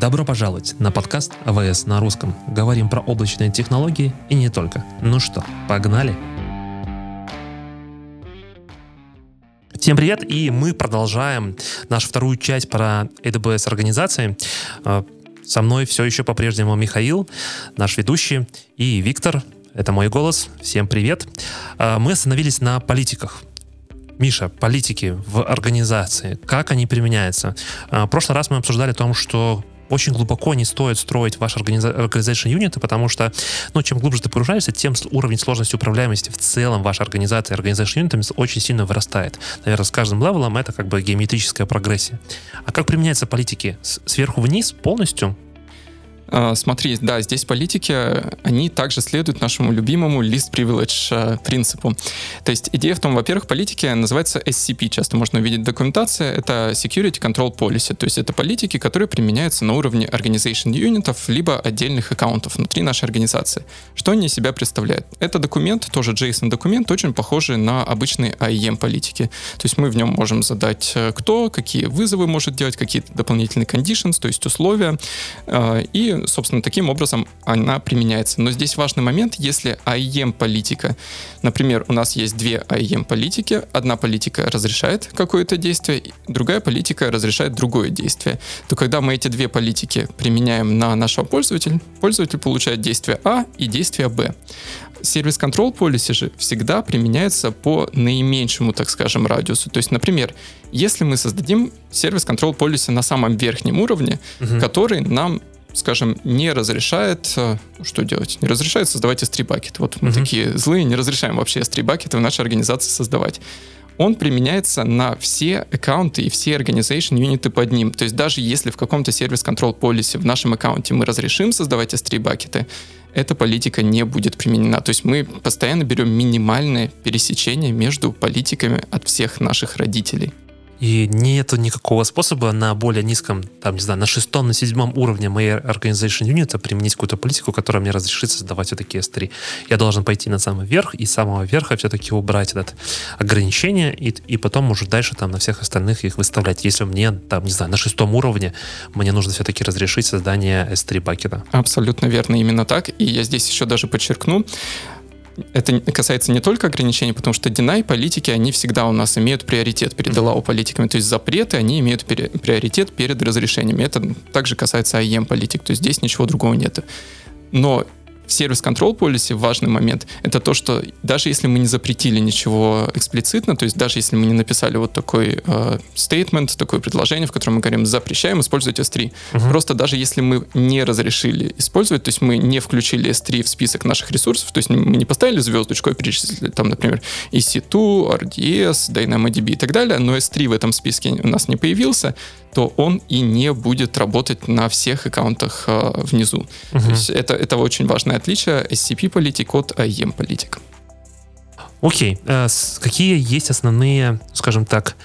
Добро пожаловать на подкаст АВС на русском. Говорим про облачные технологии и не только. Ну что, погнали? Всем привет, и мы продолжаем нашу вторую часть про AWS организации. А, со мной все еще по-прежнему Михаил, наш ведущий, и Виктор, это мой голос. Всем привет. А, мы остановились на политиках. Миша, политики в организации, как они применяются? А, в прошлый раз мы обсуждали о том, что очень глубоко не стоит строить ваш organization unit, потому что, ну, чем глубже ты погружаешься, тем уровень сложности управляемости в целом вашей организации organization unit очень сильно вырастает. Наверное, с каждым левелом это как бы геометрическая прогрессия. А как применяются политики? Сверху вниз полностью? А, смотри, да, здесь политики, они также следуют нашему любимому least privilege э, принципу. То есть идея в том, во-первых, политики называется SCP, часто можно увидеть документация, это Security Control Policy, то есть это политики, которые применяются на уровне organization юнитов, либо отдельных аккаунтов внутри нашей организации. Что они из себя представляют? Это документ, тоже JSON-документ, очень похожий на обычные IEM политики. То есть мы в нем можем задать э, кто, какие вызовы может делать, какие дополнительные conditions, то есть условия, э, и собственно, таким образом она применяется. Но здесь важный момент, если IEM-политика, например, у нас есть две IEM-политики, одна политика разрешает какое-то действие, другая политика разрешает другое действие, то когда мы эти две политики применяем на нашего пользователя, пользователь получает действие А и действие Б. Сервис Control Policy же всегда применяется по наименьшему, так скажем, радиусу. То есть, например, если мы создадим сервис Control Policy на самом верхнем уровне, угу. который нам скажем, не разрешает, э, что делать? Не разрешает создавать S3 бакет. Вот мы mm-hmm. такие злые, не разрешаем вообще S3 бакеты в нашей организации создавать. Он применяется на все аккаунты и все organization юниты под ним. То есть даже если в каком-то сервис control policy в нашем аккаунте мы разрешим создавать S3 бакеты, эта политика не будет применена. То есть мы постоянно берем минимальное пересечение между политиками от всех наших родителей. И нету никакого способа на более низком, там, не знаю, на шестом, на седьмом уровне моей organization unit применить какую-то политику, которая мне разрешит создавать все-таки S3. Я должен пойти на самый верх и с самого верха все-таки убрать это ограничение и, и потом уже дальше там на всех остальных их выставлять. Если мне, там, не знаю, на шестом уровне мне нужно все-таки разрешить создание S3 бакета. Абсолютно верно, именно так. И я здесь еще даже подчеркну, это касается не только ограничений, потому что deny политики, они всегда у нас имеют приоритет перед allow политиками. То есть запреты, они имеют приоритет перед разрешениями. Это также касается IEM политик. То есть здесь ничего другого нет. Но сервис control policy важный момент это то, что даже если мы не запретили ничего эксплицитно, то есть даже если мы не написали вот такой э, statement, такое предложение, в котором мы говорим запрещаем использовать S3, угу. просто даже если мы не разрешили использовать, то есть мы не включили S3 в список наших ресурсов, то есть мы не поставили звездочку, а перечислили там, например, EC2, RDS, DynamoDB и так далее, но S3 в этом списке у нас не появился, то он и не будет работать на всех аккаунтах э, внизу. Угу. То есть это, это очень важное отличие SCP-политик от IEM-политик. Окей. Э, какие есть основные, скажем так,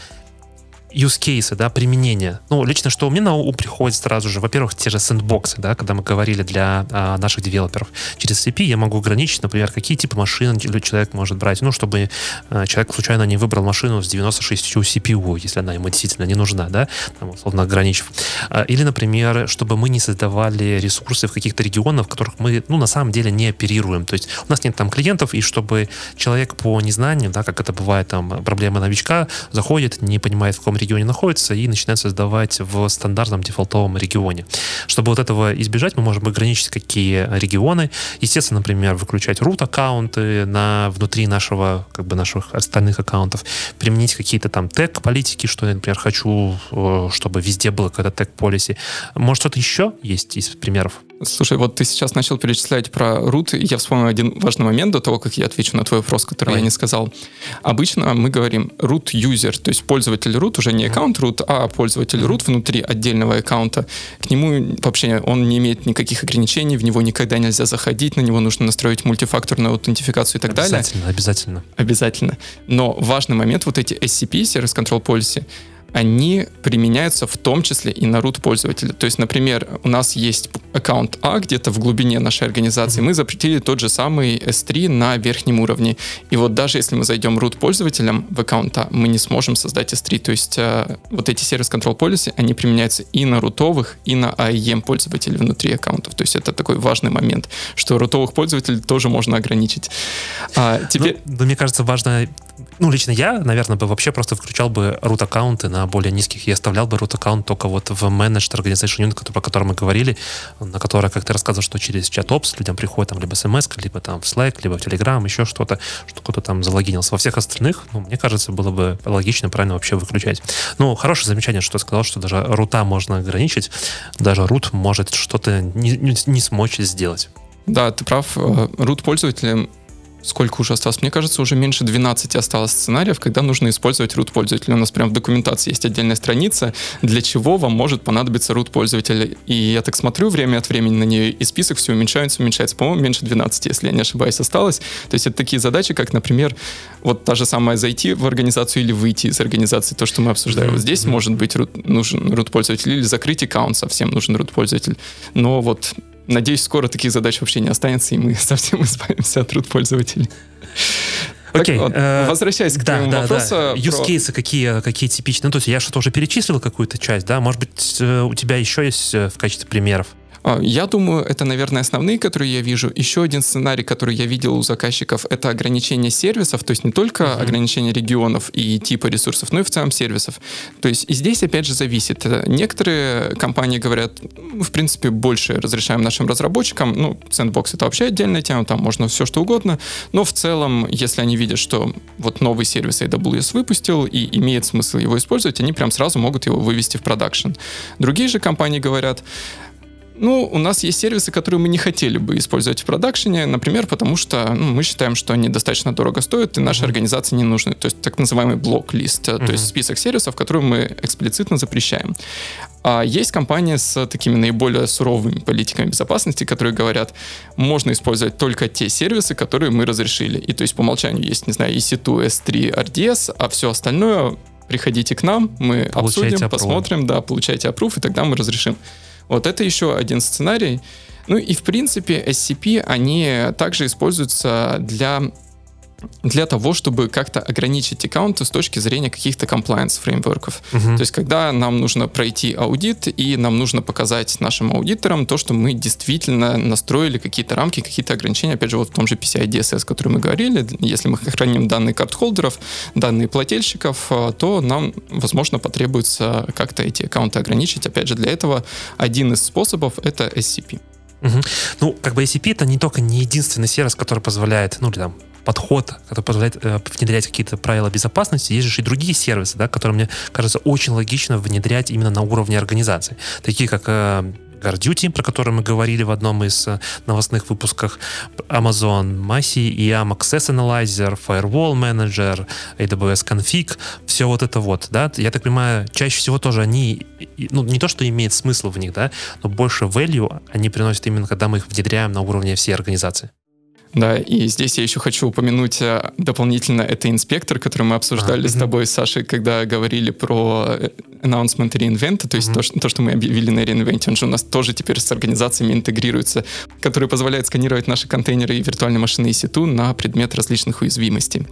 use cases, да, применения. Ну, лично, что меня на ум приходит сразу же, во-первых, те же сэндбоксы, да, когда мы говорили для а, наших девелоперов. Через CP я могу ограничить, например, какие типы машин человек может брать, ну, чтобы а, человек случайно не выбрал машину с 96 CPU, если она ему действительно не нужна, да, там, условно ограничив. А, или, например, чтобы мы не создавали ресурсы в каких-то регионах, в которых мы, ну, на самом деле не оперируем. То есть у нас нет там клиентов, и чтобы человек по незнанию, да, как это бывает, там, проблема новичка, заходит, не понимает, в каком регионе находится, и начинает создавать в стандартном дефолтовом регионе. Чтобы вот этого избежать, мы можем ограничить какие регионы. Естественно, например, выключать root аккаунты на внутри нашего, как бы наших остальных аккаунтов, применить какие-то там тег политики, что я, например, хочу, э, чтобы везде было какая-то тег policy. Может, что-то еще есть из примеров? Слушай, вот ты сейчас начал перечислять про root, и я вспомнил один важный момент до того, как я отвечу на твой вопрос, который Давай. я не сказал. Обычно мы говорим root user, то есть пользователь root, уже не аккаунт root, а пользователь root внутри отдельного аккаунта. К нему вообще он не имеет никаких ограничений, в него никогда нельзя заходить, на него нужно настроить мультифакторную аутентификацию и так обязательно, далее. Обязательно, обязательно. Обязательно. Но важный момент, вот эти SCP, Service Control Policy, они применяются в том числе и на root пользователя. То есть, например, у нас есть аккаунт А где-то в глубине нашей организации, мы запретили тот же самый S3 на верхнем уровне. И вот даже если мы зайдем root пользователям в аккаунт А, мы не сможем создать S3. То есть э, вот эти сервис control policy, они применяются и на рутовых, и на AEM пользователей внутри аккаунтов. То есть это такой важный момент, что рутовых пользователей тоже можно ограничить. А, теперь... ну, ну, мне кажется, важно ну, лично я, наверное, бы вообще просто включал бы root аккаунты на более низких и оставлял бы root аккаунт только вот в Managed Organization Unit, про который мы говорили, на которое, как ты рассказывал, что через чат Ops людям приходит там либо смс, либо там в Slack, либо в Telegram, еще что-то, что кто-то там залогинился. Во всех остальных, ну, мне кажется, было бы логично, правильно вообще выключать. Ну, хорошее замечание, что ты сказал, что даже рута можно ограничить, даже root может что-то не, не, не смочь сделать. Да, ты прав. Э, пользователям сколько уже осталось? Мне кажется, уже меньше 12 осталось сценариев, когда нужно использовать root пользователя. У нас прям в документации есть отдельная страница, для чего вам может понадобиться root пользователя. И я так смотрю время от времени на нее, и список все уменьшается, уменьшается. По-моему, меньше 12, если я не ошибаюсь, осталось. То есть это такие задачи, как, например, вот та же самая зайти в организацию или выйти из организации, то, что мы обсуждаем. Вот здесь может быть root, нужен root пользователь или закрыть аккаунт совсем нужен root пользователь. Но вот Надеюсь, скоро таких задач вообще не останется, и мы совсем избавимся от труд пользователей. Окей. Okay, э, возвращаясь к да, твоему да, вопросу. Да. Use про... cases какие, какие типичные? Ну, то есть я что-то уже перечислил какую-то часть, да? Может быть, э, у тебя еще есть э, в качестве примеров? А, я думаю, это, наверное, основные, которые я вижу. Еще один сценарий, который я видел у заказчиков, это ограничение сервисов, то есть не только uh-huh. ограничение регионов и типа ресурсов, но и в целом сервисов. То есть и здесь, опять же, зависит. Некоторые компании говорят, мы, в принципе, больше разрешаем нашим разработчикам. Ну, Sandbox — это вообще отдельная тема, там можно все что угодно. Но в целом, если они видят, что вот новый сервис AWS выпустил и имеет смысл его использовать, они прям сразу могут его вывести в продакшн. Другие же компании говорят, ну, у нас есть сервисы, которые мы не хотели бы использовать в продакшене, например, потому что ну, мы считаем, что они достаточно дорого стоят и нашей mm-hmm. организации не нужны. То есть так называемый блок-лист, mm-hmm. то есть список сервисов, которые мы эксплицитно запрещаем. А есть компании с такими наиболее суровыми политиками безопасности, которые говорят, можно использовать только те сервисы, которые мы разрешили. И то есть по умолчанию есть, не знаю, EC2, S3, RDS, а все остальное приходите к нам, мы получайте обсудим, approve. посмотрим, да, получайте approve, и тогда мы разрешим. Вот это еще один сценарий. Ну и в принципе SCP, они также используются для для того, чтобы как-то ограничить аккаунты с точки зрения каких-то compliance фреймворков. Uh-huh. То есть, когда нам нужно пройти аудит, и нам нужно показать нашим аудиторам то, что мы действительно настроили какие-то рамки, какие-то ограничения, опять же, вот в том же PCI DSS, о котором мы говорили, если мы храним данные картхолдеров, данные плательщиков, э, то нам, возможно, потребуется как-то эти аккаунты ограничить. Опять же, для этого один из способов — это SCP. Угу. Ну, как бы SCP это не только не единственный сервис, который позволяет, ну, или там подход, который позволяет э, внедрять какие-то правила безопасности. Есть же и другие сервисы, да, которые, мне кажется, очень логично внедрять именно на уровне организации. Такие как э, Duty, про который мы говорили в одном из э, новостных выпусках, Amazon Massey, IAM Access Analyzer, Firewall Manager, AWS Config, все вот это вот, да, я так понимаю, чаще всего тоже они, ну, не то, что имеет смысл в них, да, но больше value они приносят именно, когда мы их внедряем на уровне всей организации. Да, и здесь я еще хочу упомянуть э, дополнительно, это инспектор, который мы обсуждали а, с тобой, Сашей, когда говорили про э, announcement reInvent, то есть mm-hmm. то, что, то, что мы объявили на reInvent, он же у нас тоже теперь с организациями интегрируется, который позволяет сканировать наши контейнеры и виртуальные машины EC2 на предмет различных уязвимостей.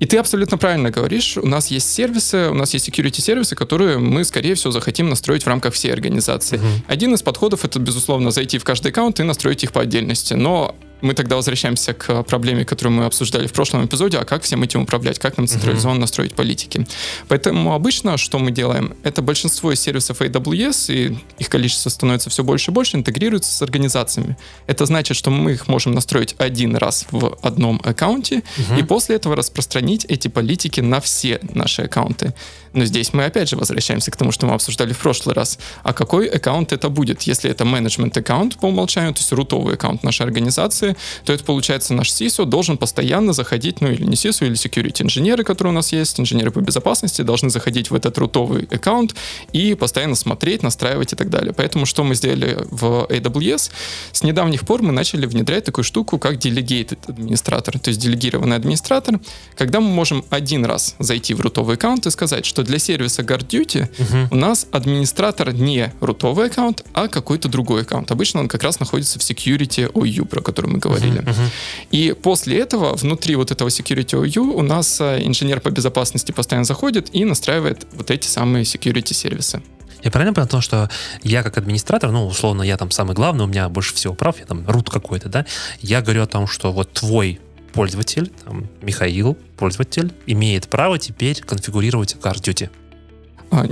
И ты абсолютно правильно говоришь. У нас есть сервисы, у нас есть security сервисы, которые мы, скорее всего, захотим настроить в рамках всей организации. Uh-huh. Один из подходов это, безусловно, зайти в каждый аккаунт и настроить их по отдельности. Но мы тогда возвращаемся к проблеме, которую мы обсуждали в прошлом эпизоде, а как всем этим управлять, как нам централизованно uh-huh. настроить политики. Поэтому обычно, что мы делаем, это большинство из сервисов AWS, и их количество становится все больше и больше, интегрируется с организациями. Это значит, что мы их можем настроить один раз в одном аккаунте, uh-huh. и после этого распространить эти политики на все наши аккаунты. Но здесь мы опять же возвращаемся к тому, что мы обсуждали в прошлый раз. А какой аккаунт это будет? Если это менеджмент аккаунт по умолчанию, то есть рутовый аккаунт нашей организации, организации, то это получается наш CISO должен постоянно заходить, ну или не CISO, или security инженеры, которые у нас есть, инженеры по безопасности, должны заходить в этот рутовый аккаунт и постоянно смотреть, настраивать и так далее. Поэтому что мы сделали в AWS? С недавних пор мы начали внедрять такую штуку, как delegated администратор, то есть делегированный администратор, когда мы можем один раз зайти в рутовый аккаунт и сказать, что для сервиса GuardDuty uh-huh. у нас администратор не рутовый аккаунт, а какой-то другой аккаунт. Обычно он как раз находится в security OU, про который мы говорили. Uh-huh, uh-huh. И после этого внутри вот этого security OU у нас э, инженер по безопасности постоянно заходит и настраивает вот эти самые security сервисы. Я правильно понял, что я как администратор, ну, условно, я там самый главный, у меня больше всего прав, я там рут какой-то, да, я говорю о том, что вот твой пользователь, там, Михаил, пользователь, имеет право теперь конфигурировать CardDuty. А,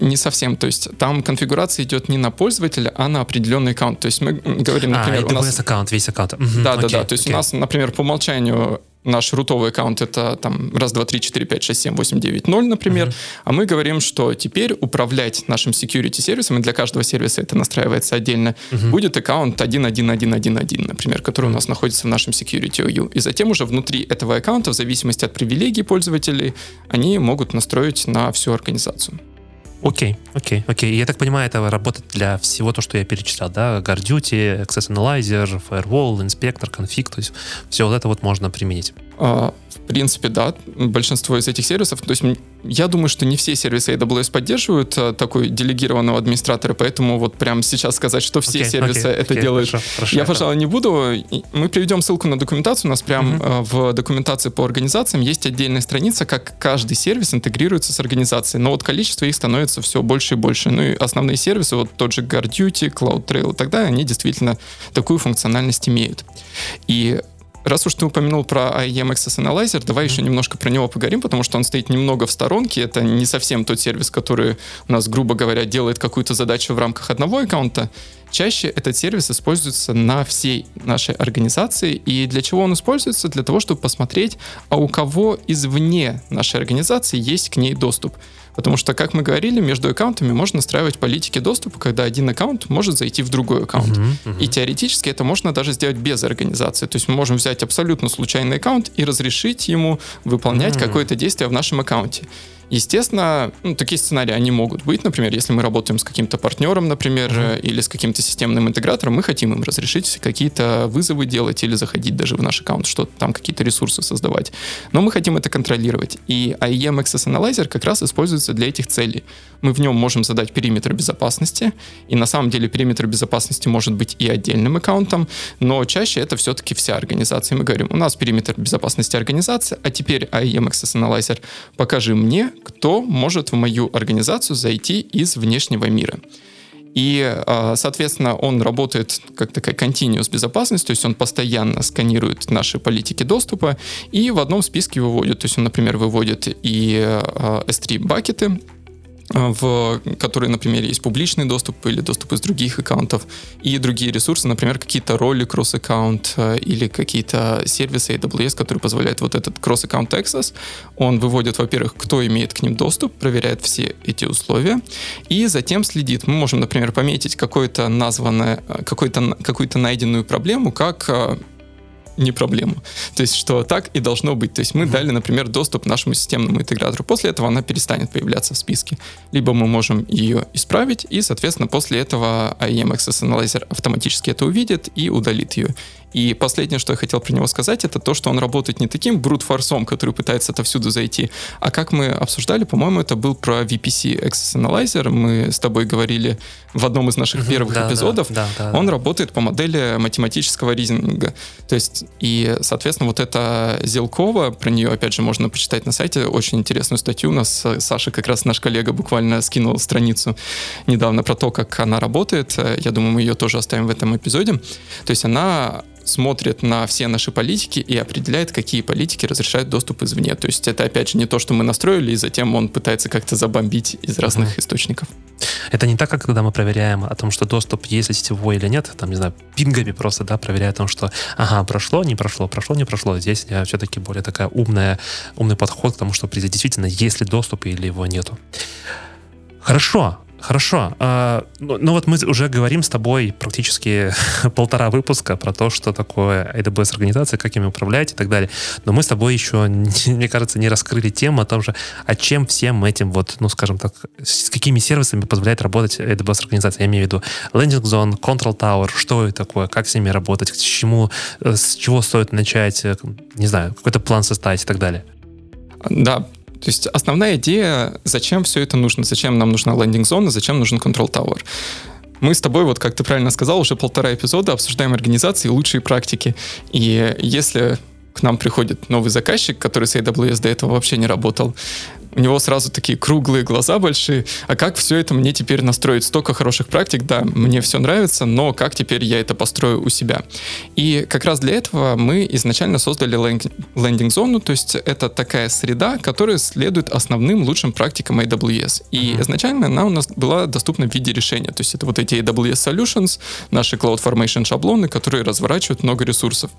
не совсем. То есть там конфигурация идет не на пользователя, а на определенный аккаунт. То есть мы говорим, а, например, а, у нас... аккаунт, весь аккаунт. Угу, да, окей, да, да. То есть окей. у нас, например, по умолчанию наш рутовый аккаунт это там раз, два, три, четыре, пять, шесть, семь, восемь, девять, ноль, например, uh-huh. а мы говорим, что теперь управлять нашим security сервисом, и для каждого сервиса это настраивается отдельно, uh-huh. будет аккаунт 1.1.1.1.1, например, который у нас находится в нашем security OU. И затем уже внутри этого аккаунта, в зависимости от привилегий пользователей, они могут настроить на всю организацию. Окей, окей, окей. Я так понимаю, это работает для всего то, что я перечислял, да? GuardDuty, Access Analyzer, Firewall, Inspector, Config, то есть все вот это вот можно применить. А, в принципе, да, большинство из этих сервисов, то есть я думаю, что не все сервисы AWS поддерживают а, такой делегированного администратора, поэтому вот прямо сейчас сказать, что все okay, сервисы okay, это okay, делают, хорошо, хорошо, я, пожалуй, не буду. Мы приведем ссылку на документацию, у нас прям uh-huh. в документации по организациям есть отдельная страница, как каждый сервис интегрируется с организацией, но вот количество их становится все больше и больше. Ну и основные сервисы, вот тот же GuardDuty, CloudTrail и так далее, они действительно такую функциональность имеют. И Раз уж ты упомянул про IEM Access Analyzer, давай mm-hmm. еще немножко про него поговорим, потому что он стоит немного в сторонке. Это не совсем тот сервис, который у нас, грубо говоря, делает какую-то задачу в рамках одного аккаунта. Чаще этот сервис используется на всей нашей организации. И для чего он используется? Для того, чтобы посмотреть, а у кого извне нашей организации есть к ней доступ. Потому что, как мы говорили, между аккаунтами можно настраивать политики доступа, когда один аккаунт может зайти в другой аккаунт. Uh-huh, uh-huh. И теоретически это можно даже сделать без организации. То есть мы можем взять абсолютно случайный аккаунт и разрешить ему выполнять uh-huh. какое-то действие в нашем аккаунте. Естественно, ну, такие сценарии, они могут быть. Например, если мы работаем с каким-то партнером, например, mm-hmm. или с каким-то системным интегратором, мы хотим им разрешить какие-то вызовы делать или заходить даже в наш аккаунт, что-то там какие-то ресурсы создавать. Но мы хотим это контролировать. И IEM Access Analyzer как раз используется для этих целей. Мы в нем можем задать периметр безопасности, и на самом деле периметр безопасности может быть и отдельным аккаунтом, но чаще это все-таки вся организация. Мы говорим, у нас периметр безопасности организации, а теперь IEM Access Analyzer покажи мне, кто может в мою организацию зайти из внешнего мира. И, а, соответственно, он работает как такая continuous безопасность, то есть он постоянно сканирует наши политики доступа и в одном списке выводит. То есть он, например, выводит и а, S3 бакеты, в которые, например, есть публичный доступ или доступ из других аккаунтов и другие ресурсы, например, какие-то роли кросс-аккаунт э, или какие-то сервисы AWS, которые позволяют вот этот кросс-аккаунт access. Он выводит, во-первых, кто имеет к ним доступ, проверяет все эти условия и затем следит. Мы можем, например, пометить какое-то названное, э, какую-то какую-то найденную проблему, как э, не проблема. То есть, что так и должно быть. То есть, мы mm-hmm. дали, например, доступ нашему системному интегратору. После этого она перестанет появляться в списке. Либо мы можем ее исправить, и, соответственно, после этого IEM Access Analyzer автоматически это увидит и удалит ее. И последнее, что я хотел про него сказать, это то, что он работает не таким брут-форсом, который пытается отовсюду зайти, а как мы обсуждали, по-моему, это был про VPC Access Analyzer, мы с тобой говорили в одном из наших первых да, эпизодов, да, да, да, он да. работает по модели математического ризинга. То есть, и, соответственно, вот эта Зелкова, про нее, опять же, можно почитать на сайте, очень интересную статью у нас, Саша, как раз наш коллега, буквально скинул страницу недавно про то, как она работает, я думаю, мы ее тоже оставим в этом эпизоде. То есть она смотрит на все наши политики и определяет, какие политики разрешают доступ извне. То есть это, опять же, не то, что мы настроили, и затем он пытается как-то забомбить из разных uh-huh. источников. Это не так, как когда мы проверяем о том, что доступ есть ли сетевой или нет, там, не знаю, пингами просто, да, проверяя о том, что, ага, прошло, не прошло, прошло, не прошло. Здесь я все-таки более такая умная, умный подход к тому, что действительно есть ли доступ или его нету. Хорошо. Хорошо. А, ну, ну вот мы уже говорим с тобой практически полтора выпуска про то, что такое AWS организация, как ими управлять и так далее. Но мы с тобой еще, мне кажется, не раскрыли тему о том же, а чем всем этим вот, ну, скажем так, с какими сервисами позволяет работать AWS организация. Я имею в виду Landing Zone, Control Tower, что это такое, как с ними работать, к чему, э, с чего стоит начать, э, не знаю, какой-то план составить и так далее. Да, то есть основная идея, зачем все это нужно, зачем нам нужна лендинг-зона, зачем нужен tower. Мы с тобой, вот как ты правильно сказал, уже полтора эпизода обсуждаем организации и лучшие практики. И если к нам приходит новый заказчик, который с AWS до этого вообще не работал, у него сразу такие круглые глаза большие. А как все это мне теперь настроить? Столько хороших практик, да, мне все нравится, но как теперь я это построю у себя? И как раз для этого мы изначально создали лендинг-зону, то есть это такая среда, которая следует основным лучшим практикам AWS. И изначально она у нас была доступна в виде решения, то есть это вот эти AWS Solutions, наши CloudFormation шаблоны, которые разворачивают много ресурсов.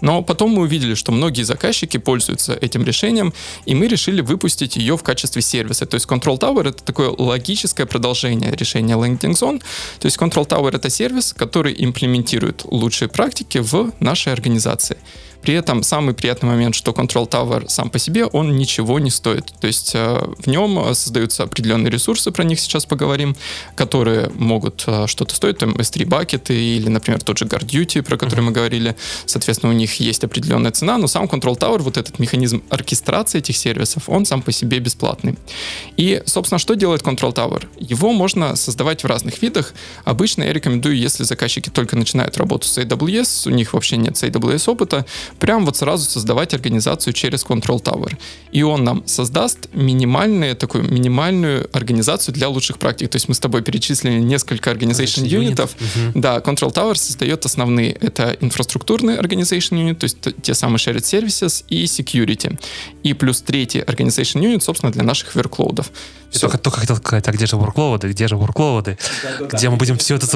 Но потом мы увидели, что многие заказчики пользуются этим решением, и мы решили выпустить ее в качестве сервиса. То есть Control Tower — это такое логическое продолжение решения Landing Zone. То есть Control Tower — это сервис, который имплементирует лучшие практики в нашей организации. При этом самый приятный момент, что Control Tower сам по себе, он ничего не стоит. То есть э, в нем э, создаются определенные ресурсы, про них сейчас поговорим, которые могут э, что-то стоить, там S3 бакеты или, например, тот же Guard Duty, про который мы говорили. Соответственно, у них есть определенная цена, но сам Control Tower, вот этот механизм оркестрации этих сервисов, он сам по себе бесплатный. И, собственно, что делает Control Tower? Его можно создавать в разных видах. Обычно я рекомендую, если заказчики только начинают работу с AWS, у них вообще нет с AWS опыта, прям вот сразу создавать организацию через Control Tower. И он нам создаст минимальную, такую минимальную организацию для лучших практик. То есть мы с тобой перечислили несколько organization юнитов. Угу. Да, Control Tower создает основные. Это инфраструктурный organization unit, то есть те самые shared services и security. И плюс третий organization unit, собственно, для наших верклоудов. Все. Только, только хотел сказать, а где же workload, где же workload, где мы будем все это,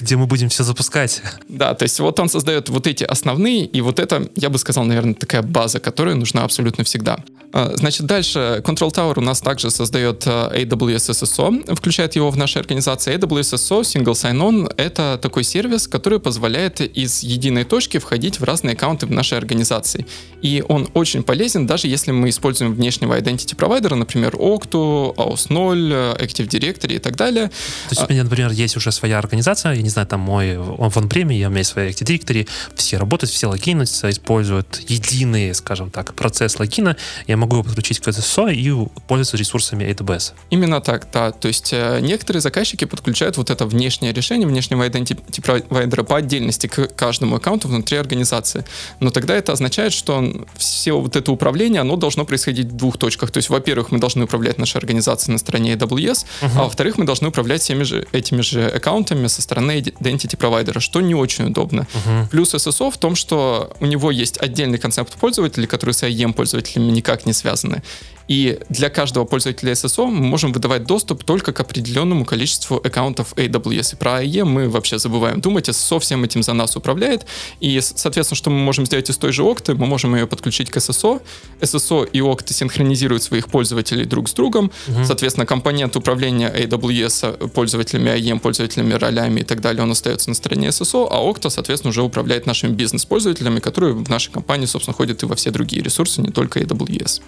где мы будем все запускать. Да, то есть вот он создает вот эти основные, и вот это, я бы сказал, наверное, такая база, которая нужна абсолютно всегда. А, значит, дальше Control Tower у нас также создает а, AWS SSO, включает его в нашей организации. AWS SSO, Single Sign-On, это такой сервис, который позволяет из единой точки входить в разные аккаунты в нашей организации. И он очень полезен, даже если мы используем внешнего identity провайдера, например, Octo, AOS0, Active Directory и так далее. То есть у меня, например, есть уже своя организация, я не знаю, там мой, он в премии, я у меня есть своя Active Directory, все работают, все логинятся, используют единый, скажем так, процесс логина. Я могу его подключить к SSO и пользоваться ресурсами AWS. Именно так, да. То есть э, некоторые заказчики подключают вот это внешнее решение внешнего identity провайдера по отдельности к каждому аккаунту внутри организации. Но тогда это означает, что все вот это управление, оно должно происходить в двух точках. То есть, во-первых, мы должны управлять нашей организацией на стороне AWS, uh-huh. а во-вторых, мы должны управлять всеми же этими же аккаунтами со стороны identity провайдера, что не очень удобно. Uh-huh. Плюс SSO в том, что у него есть отдельный концепт пользователей, который с IEM пользователями никак не связаны. И для каждого пользователя SSO мы можем выдавать доступ только к определенному количеству аккаунтов AWS. И про IE мы вообще забываем думать. SSO всем этим за нас управляет. И, соответственно, что мы можем сделать из той же окты? Мы можем ее подключить к SSO. SSO и окты синхронизируют своих пользователей друг с другом. Угу. Соответственно, компонент управления AWS пользователями IEM, пользователями, ролями и так далее, он остается на стороне SSO, а Okta, соответственно, уже управляет нашими бизнес-пользователями, которые в нашей компании, собственно, ходят и во все другие ресурсы, не только AWS.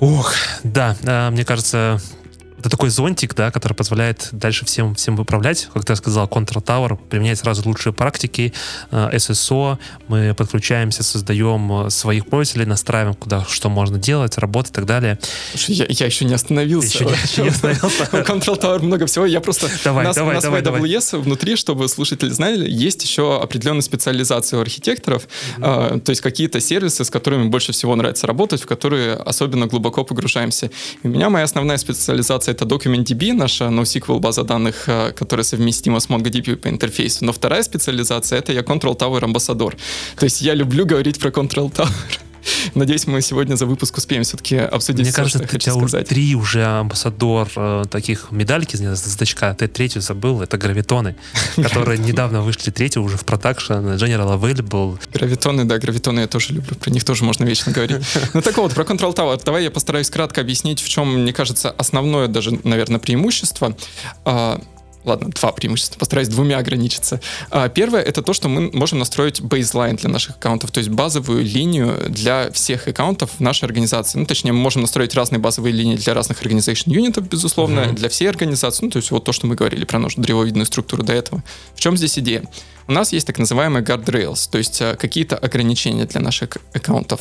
Ух, да, э, мне кажется, это такой зонтик, да, который позволяет дальше всем, всем выправлять. Как ты сказал, Control Tower применяет сразу лучшие практики, э, SSO, мы подключаемся, создаем э, своих пользователей, настраиваем, куда что можно делать, работать и так далее. Слушай, я, я еще не остановился. Еще, еще не остановился. Control Tower много всего. Я просто... Давай, у нас, давай, у нас давай, в AWS давай. внутри, чтобы слушатели знали, есть еще определенная специализация у архитекторов, mm-hmm. э, то есть какие-то сервисы, с которыми больше всего нравится работать, в которые особенно глубоко погружаемся. И у меня моя основная специализация это DocumentDB, наша NoSQL база данных, э, которая совместима с MongoDB по интерфейсу. Но вторая специализация — это я Control Tower амбассадор. То есть я люблю говорить про Control Tower. Надеюсь, мы сегодня за выпуск успеем все-таки обсудить Мне все, кажется, что ты хочу сказать. три уже амбассадор э, таких медальки с значка. Ты третью забыл, это гравитоны, которые недавно вышли третью уже в продакшн, General Available. Гравитоны, да, гравитоны я тоже люблю, про них тоже можно вечно говорить. Ну так вот, про Control Tower. Давай я постараюсь кратко объяснить, в чем, мне кажется, основное даже, наверное, преимущество. Ладно, два преимущества, постараюсь двумя ограничиться. А, Первое — это то, что мы можем настроить бейзлайн для наших аккаунтов, то есть базовую линию для всех аккаунтов в нашей организации. Ну, точнее, мы можем настроить разные базовые линии для разных organization юнитов, безусловно, Мгм. для всей организации. Ну, то есть вот то, что мы говорили про нашу древовидную структуру до этого. В чем здесь идея? У нас есть так называемые guardrails, то есть э, какие-то ограничения для наших аккаунтов.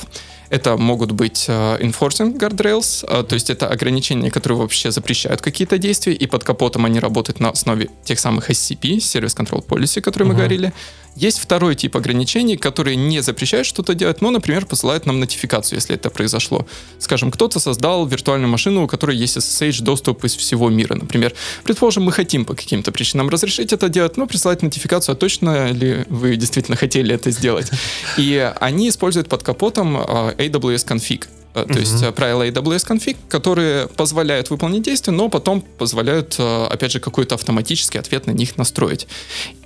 Это могут быть э, enforcing guardrails, э, то есть это ограничения, которые вообще запрещают какие-то действия, и под капотом они работают на основе тех самых SCP, Service Control Policy, о которой мы Мгм. говорили. Есть второй тип ограничений, которые не запрещают что-то делать, но, например, посылают нам нотификацию, если это произошло. Скажем, кто-то создал виртуальную машину, у которой есть SSH доступ из всего мира. Например, предположим, мы хотим по каким-то причинам разрешить это делать, но присылать нотификацию, а точно ли вы действительно хотели это сделать. И они используют под капотом э, AWS config. Э, То есть э, правила AWS config, которые позволяют выполнить действия, но потом позволяют, э, опять же, какой-то автоматический ответ на них настроить.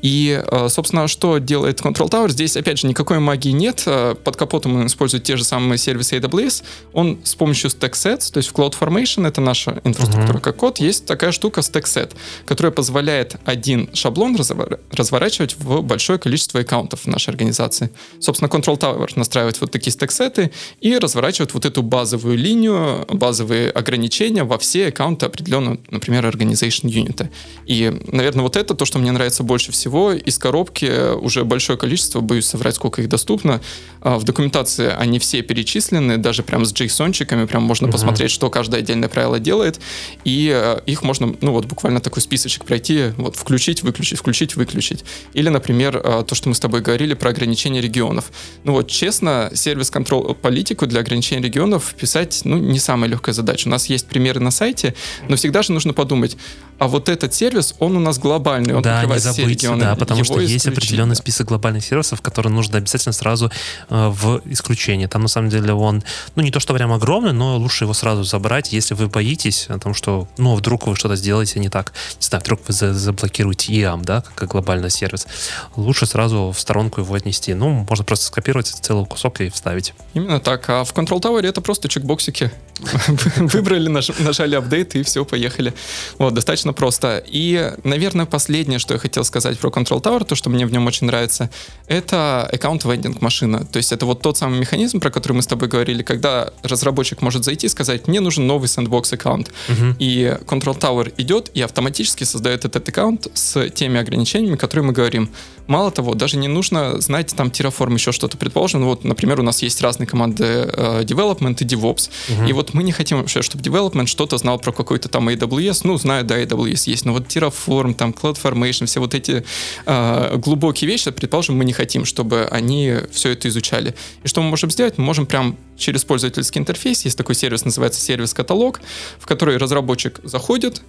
И, собственно, что делает Control Tower? Здесь, опять же, никакой магии нет. Под капотом он использует те же самые сервисы AWS. Он с помощью StackSets, то есть в CloudFormation, это наша инфраструктура Мгм. как код, есть такая штука StackSet, которая позволяет один шаблон развор- разворачивать в большое количество аккаунтов в нашей организации. Собственно, Control Tower настраивает вот такие стек-сеты и разворачивает вот эту базовую линию, базовые ограничения во все аккаунты определенного, например, organization юнита. И, наверное, вот это то, что мне нравится больше всего. Из коробки уже большое количество, боюсь соврать, сколько их доступно. А, В документации они все перечислены, даже прям с JSON-чиками, прям можно Мгм. посмотреть, что каждое отдельное правило делает. И э, их можно, ну вот буквально такой списочек пройти, вот включить, выключить, включить, выключить. Или, например, э, то, что мы с тобой говорили про ограничения регионов. Ну вот, честно, сервис-контроль политику для ограничения регионов писать, ну, не самая легкая задача. У нас есть примеры на сайте, но всегда же нужно подумать, а вот этот сервис, он у нас глобальный, он да, не забыть, регионы. да, потому что есть определенный список глобальных сервисов, которые нужно обязательно сразу э, в исключение. Там на самом деле он, ну не то что прям огромный, но лучше его сразу забрать, если вы боитесь о том, что, ну вдруг вы что-то сделаете не так, не знаю, вдруг вы за- заблокируете IAM, да, как глобальный сервис, лучше сразу в сторонку его отнести. Ну, можно просто скопировать целый кусок и вставить. Именно так. А в Control Tower это просто чекбоксики. Выбрали, наж- нажали апдейт и все, поехали. Вот, достаточно просто. И, наверное, последнее, что я хотел сказать про Control Tower, то, что мне в нем очень нравится, это аккаунт вендинг машина. То есть это вот тот самый механизм, про который мы с тобой говорили, когда разработчик может зайти и сказать, мне нужен новый сэндбокс аккаунт. Мгм. И Control Tower идет и автоматически создает этот аккаунт с теми ограничениями, которые мы говорим. Мало того, даже не нужно знать там Terraform, еще что-то. Предположим, вот, например, у нас есть разные команды э, Development и DevOps. Мгм. И вот мы не хотим вообще, чтобы Development что-то знал про какой-то там AWS. Ну, знаю, да, AWS есть, но вот Terraform, там CloudFormation, все вот эти э, глубокие вещи, предположим, мы не хотим, чтобы они все это изучали. И что мы можем сделать? Мы можем прям через пользовательский интерфейс, есть такой сервис, называется сервис-каталог, в который разработчик заходит,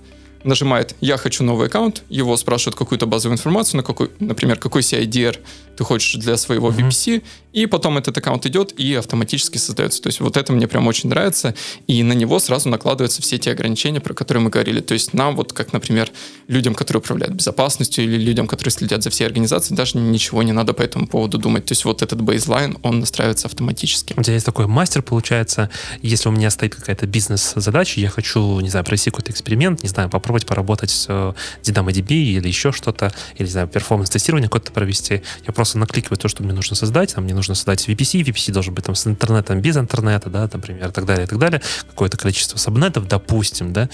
нажимает «Я хочу новый аккаунт», его спрашивают какую-то базовую информацию, на какой, например, какой CIDR ты хочешь для своего. VPC, и потом этот аккаунт идет и автоматически создается. То есть вот это мне прям очень нравится, и на него сразу накладываются все те ограничения, про которые мы говорили. То есть нам вот, как, например, людям, которые управляют безопасностью, или людям, которые следят за всей организацией, даже ничего не надо по этому поводу думать. То есть вот этот бейзлайн, он настраивается автоматически. У тебя есть такой мастер, получается, если у меня стоит какая-то бизнес-задача, я хочу, не знаю, провести какой-то эксперимент, не знаю, попробовать поработать с э, DynamoDB или еще что-то, или, не знаю, перформанс-тестирование какое-то провести, я просто накликиваю то, что мне нужно создать, там мне нужно создать VPC, VPC должен быть там с интернетом, без интернета, да, например, и так далее, и так далее, какое-то количество сабнетов, допустим, да,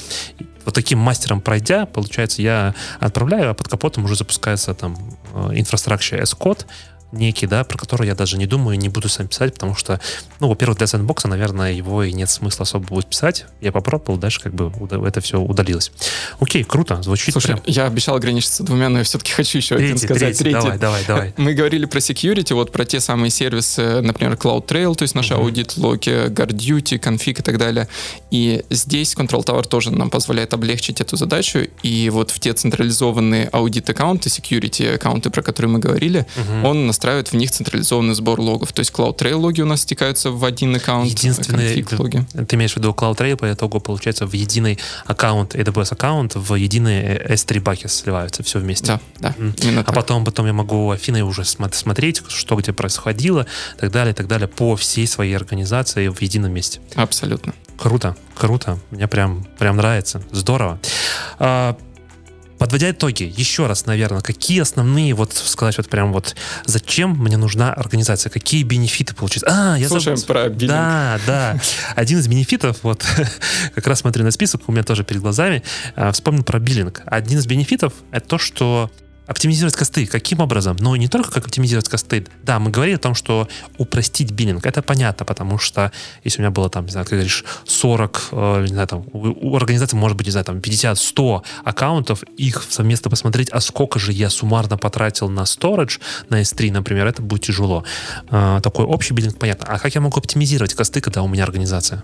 вот таким мастером пройдя, получается, я отправляю, а под капотом уже запускается там инфраструктура S-код, некий, да, про который я даже не думаю, не буду сам писать, потому что, ну, во-первых, для сэндбокса, наверное, его и нет смысла особо будет писать. Я попробовал, дальше как бы это все удалилось. Окей, круто, звучит Слушай, прям. я обещал ограничиться двумя, но я все-таки хочу еще один Третий, сказать. третий, давай, давай, давай. Мы говорили про security, вот про те самые сервисы, например, CloudTrail, то есть наши Мгм. аудит-логи, GuardDuty, конфиг и так далее. И здесь Control Tower тоже нам позволяет облегчить эту задачу. И вот в те централизованные аудит-аккаунты, security-аккаунты, про которые мы говорили, Мгм. он настраивают в них централизованный сбор логов. То есть CloudTrail логи у нас стекаются в один аккаунт. Единственный, логи. ты имеешь в виду CloudTrail, по итогу получается в единый аккаунт, AWS аккаунт, в единый S3 баки сливаются все вместе. Да, да. Mm. А так. потом, потом я могу Афиной уже смотреть, что где происходило, и так далее, и так далее, по всей своей организации в едином месте. Абсолютно. Круто, круто. Мне прям, прям нравится. Здорово. Подводя итоги, еще раз, наверное, какие основные, вот сказать вот прям вот, зачем мне нужна организация, какие бенефиты получить? А, я Слушаем забыл. про биллинг. Да, да. Один из бенефитов, вот, как раз смотрю на список, у меня тоже перед глазами, а, вспомнил про биллинг. Один из бенефитов — это то, что Оптимизировать косты. Каким образом? Но не только как оптимизировать косты. Да, мы говорили о том, что упростить биллинг. Это понятно, потому что если у меня было там, не знаю, ты говоришь, 40, э, не знаю, там, у, у организации может быть, не знаю, там, 50-100 аккаунтов, их совместно посмотреть, а сколько же я суммарно потратил на storage, на S3, например, это будет тяжело. Э, такой общий биллинг понятно. А как я могу оптимизировать косты, когда у меня организация?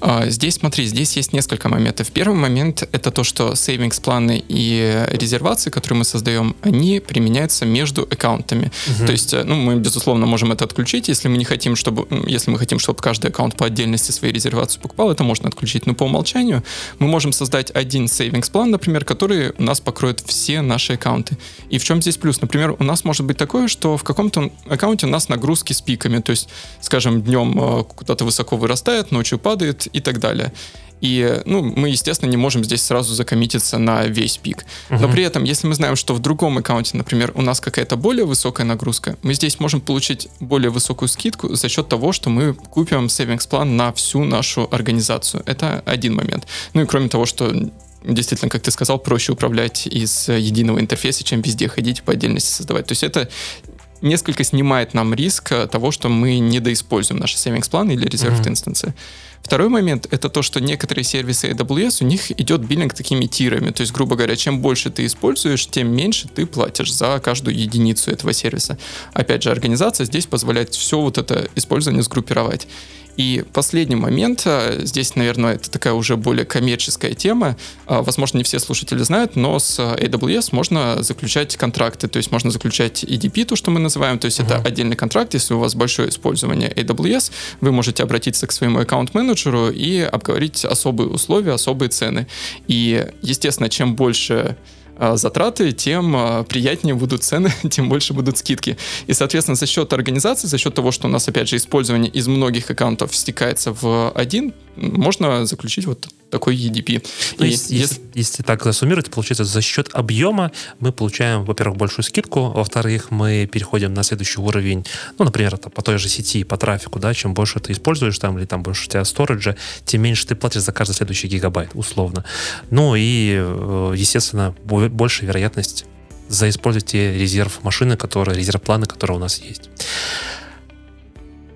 А, здесь, смотри, здесь есть несколько моментов. Первый момент — это то, что savings планы и резервации, которые мы создаем, они применяются между аккаунтами. Угу. То есть, э, ну, мы, безусловно, можем это отключить, если мы не хотим, чтобы, если мы хотим, чтобы каждый аккаунт по отдельности свои резервации покупал, это можно отключить. Но по умолчанию мы можем создать один savings план, например, который у нас покроет все наши аккаунты. И в чем здесь плюс? Например, у нас может быть такое, что в каком-то аккаунте у нас нагрузки с пиками, то есть, скажем, днем э, куда-то высоко вырастает, ночью падает, и так далее. И, ну, мы, естественно, не можем здесь сразу закоммититься на весь пик. Uh-huh. Но при этом, если мы знаем, что в другом аккаунте, например, у нас какая-то более высокая нагрузка, мы здесь можем получить более высокую скидку за счет того, что мы купим savings план на всю нашу организацию. Это один момент. Ну и кроме того, что действительно, как ты сказал, проще управлять из единого интерфейса, чем везде ходить по отдельности создавать. То есть это несколько снимает нам риск того, что мы недоиспользуем наши savings планы или reserved mm-hmm. инстансы. Второй момент — это то, что некоторые сервисы AWS, у них идет биллинг такими тирами. То есть, грубо говоря, чем больше ты используешь, тем меньше ты платишь за каждую единицу этого сервиса. Опять же, организация здесь позволяет все вот это использование сгруппировать. И последний момент, а, здесь, наверное, это такая уже более коммерческая тема, а, возможно, не все слушатели знают, но с AWS можно заключать контракты, то есть можно заключать EDP, то, что мы называем, то есть uh-huh. это отдельный контракт, если у вас большое использование AWS, вы можете обратиться к своему аккаунт-менеджеру и обговорить особые условия, особые цены. И, естественно, чем больше затраты, тем а, приятнее будут цены, тем больше будут скидки. И, соответственно, за счет организации, за счет того, что у нас, опять же, использование из многих аккаунтов стекается в один, можно заключить вот такой EDP. То и есть, если, если так засуммировать, получается, за счет объема мы получаем, во-первых, большую скидку, во-вторых, мы переходим на следующий уровень, ну, например, по той же сети, по трафику, да, чем больше ты используешь там, или там больше у тебя сториджа, тем меньше ты платишь за каждый следующий гигабайт, условно. Ну и, э, естественно, больше вероятность заиспользовать те резерв машины, которые, резерв планы, которые у нас есть.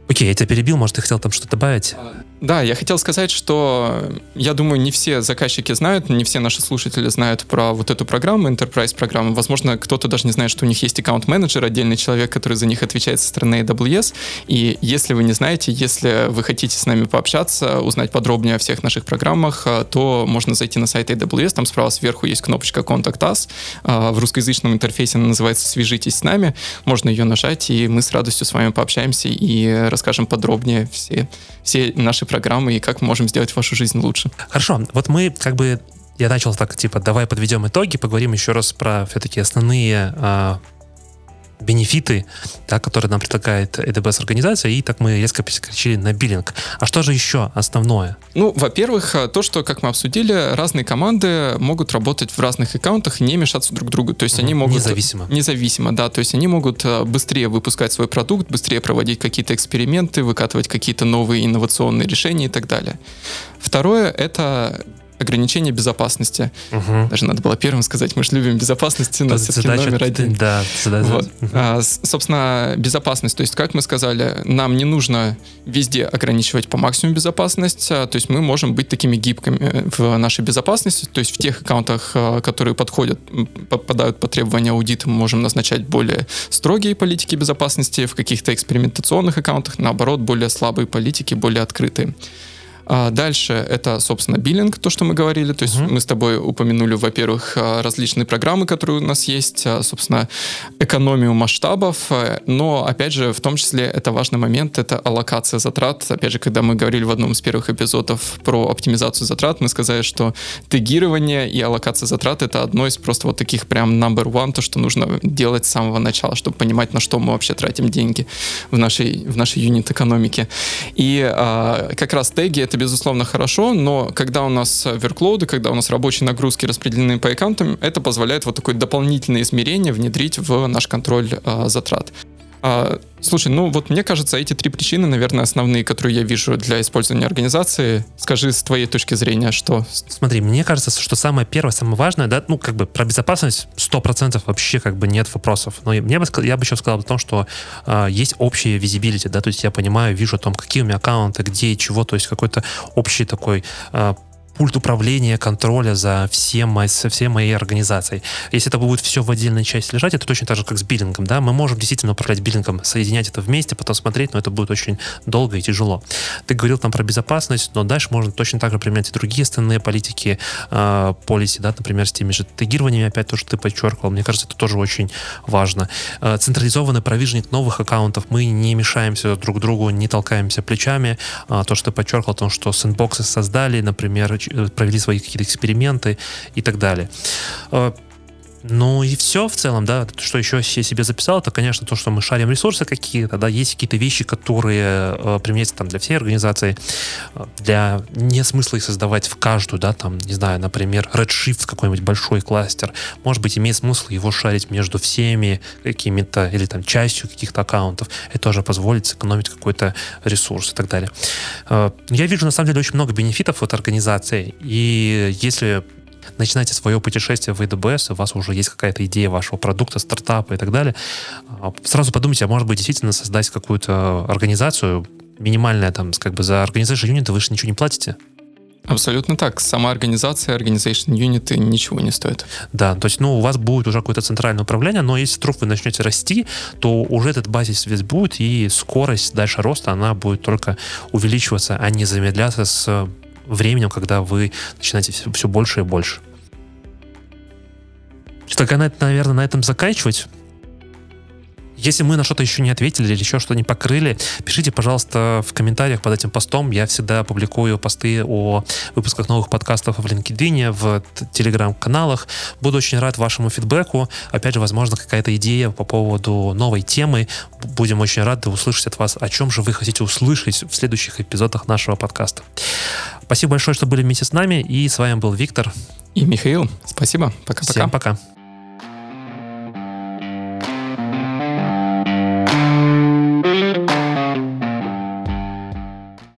Окей, я тебя перебил, может, ты хотел там что-то добавить? Да, я хотел сказать, что я думаю, не все заказчики знают, не все наши слушатели знают про вот эту программу, Enterprise программу. Возможно, кто-то даже не знает, что у них есть аккаунт-менеджер, отдельный человек, который за них отвечает со стороны AWS. И если вы не знаете, если вы хотите с нами пообщаться, узнать подробнее о всех наших программах, а, то можно зайти на сайт AWS, там справа сверху есть кнопочка Contact Us. А, в русскоязычном интерфейсе она называется «Свяжитесь с нами». Можно ее нажать, и мы с радостью с вами пообщаемся и расскажем подробнее все, все наши программы и как мы можем сделать вашу жизнь лучше. Хорошо, вот мы как бы я начал так, типа, давай подведем итоги, поговорим еще раз про все-таки основные а, бенефиты, да, которые нам предлагает AWS организация, и так мы резко перескочили на биллинг. А что же еще основное? Ну, во-первых, э, то, что, как мы обсудили, разные команды могут работать в разных аккаунтах и не мешаться друг другу. То есть mm-hmm. они могут... Независимо. Независимо, да. То есть они могут э, быстрее выпускать свой продукт, быстрее проводить какие-то эксперименты, выкатывать какие-то новые инновационные решения и так далее. Второе — это ограничения безопасности. Угу. Даже надо было первым сказать, мы же любим безопасность, у нас все-таки номер один. Да, задача. Вот. Угу. А, собственно, безопасность, то есть, как мы сказали, нам не нужно везде ограничивать по максимуму безопасность, а, то есть мы можем быть такими гибкими в нашей безопасности, то есть в тех аккаунтах, а, которые подходят, попадают по требованию аудита, мы можем назначать более строгие политики безопасности, в каких-то экспериментационных аккаунтах, наоборот, более слабые политики, более открытые. А дальше это, собственно, биллинг, то, что мы говорили. То есть угу. мы с тобой упомянули, во-первых, а, различные программы, которые у нас есть, а, собственно, экономию масштабов. Но, опять же, в том числе это важный момент, это аллокация затрат. Опять же, когда мы говорили в одном из первых эпизодов про оптимизацию затрат, мы сказали, что тегирование и аллокация затрат — это одно из просто вот таких прям number one, то, что нужно делать с самого начала, чтобы понимать, на что мы вообще тратим деньги в нашей, в нашей юнит-экономике. И а, как раз теги — это, безусловно, хорошо, но когда у нас верклоуды, когда у нас рабочие нагрузки распределены по аккаунтам, это позволяет вот такое дополнительное измерение внедрить в наш контроль а, затрат. А, слушай, ну вот мне кажется, эти три причины, наверное, основные, которые я вижу для использования организации. Скажи с твоей точки зрения, что... Смотри, мне кажется, что самое первое, самое важное, да, ну как бы про безопасность 100% вообще как бы нет вопросов. Но мне бы, я бы еще сказал о том, что э, есть общие визибилити, да, то есть я понимаю, вижу о том, какие у меня аккаунты, где и чего, то есть какой-то общий такой э, пульт управления, контроля за всем, всей моей организацией. Если это будет все в отдельной части лежать, это точно так же, как с биллингом. Да? Мы можем действительно управлять биллингом, соединять это вместе, потом смотреть, но это будет очень долго и тяжело. Ты говорил там про безопасность, но дальше можно точно так же применять и другие остальные политики, э, полиси, да, например, с теми же тегированиями, опять то, что ты подчеркивал. Мне кажется, это тоже очень важно. Э, централизованный провижник новых аккаунтов. Мы не мешаемся друг другу, не толкаемся плечами. Э, то, что ты подчеркивал, о том, что сэндбоксы создали, например, провели свои какие-то эксперименты и так далее. Ну и все в целом, да. Что еще я себе записал, это, конечно, то, что мы шарим ресурсы какие-то, да, есть какие-то вещи, которые э, применяются там для всей организации, э, для не смысла их создавать в каждую, да, там, не знаю, например, Redshift какой-нибудь большой кластер, может быть, имеет смысл его шарить между всеми какими-то, или там частью каких-то аккаунтов, это тоже позволит сэкономить какой-то ресурс и так далее. Э, я вижу, на самом деле, очень много бенефитов от организации, и если начинаете свое путешествие в AWS, у вас уже есть какая-то идея вашего продукта, стартапа и так далее, а, сразу подумайте, а может быть действительно создать какую-то организацию, минимальная там, как бы за организацию юнита вы же ничего не платите, Абсолютно так. Сама организация, organization юниты ничего не стоит. Да, то есть, ну, у вас будет уже какое-то центральное управление, но если вдруг вы начнете расти, то уже этот базис весь будет, и скорость дальше роста, она будет только увеличиваться, а не замедляться с временем, когда вы начинаете все, все больше и больше. Так, наверное, на этом заканчивать. Если мы на что-то еще не ответили или еще что-то не покрыли, пишите, пожалуйста, в комментариях под этим постом. Я всегда публикую посты о выпусках новых подкастов в LinkedIn, в телеграм-каналах. Буду очень рад вашему фидбэку. Опять же, возможно, какая-то идея по поводу новой темы. Будем очень рады услышать от вас, о чем же вы хотите услышать в следующих эпизодах нашего подкаста. Спасибо большое, что были вместе с нами. И с вами был Виктор. И Михаил. Спасибо. Пока-пока. Всем пока.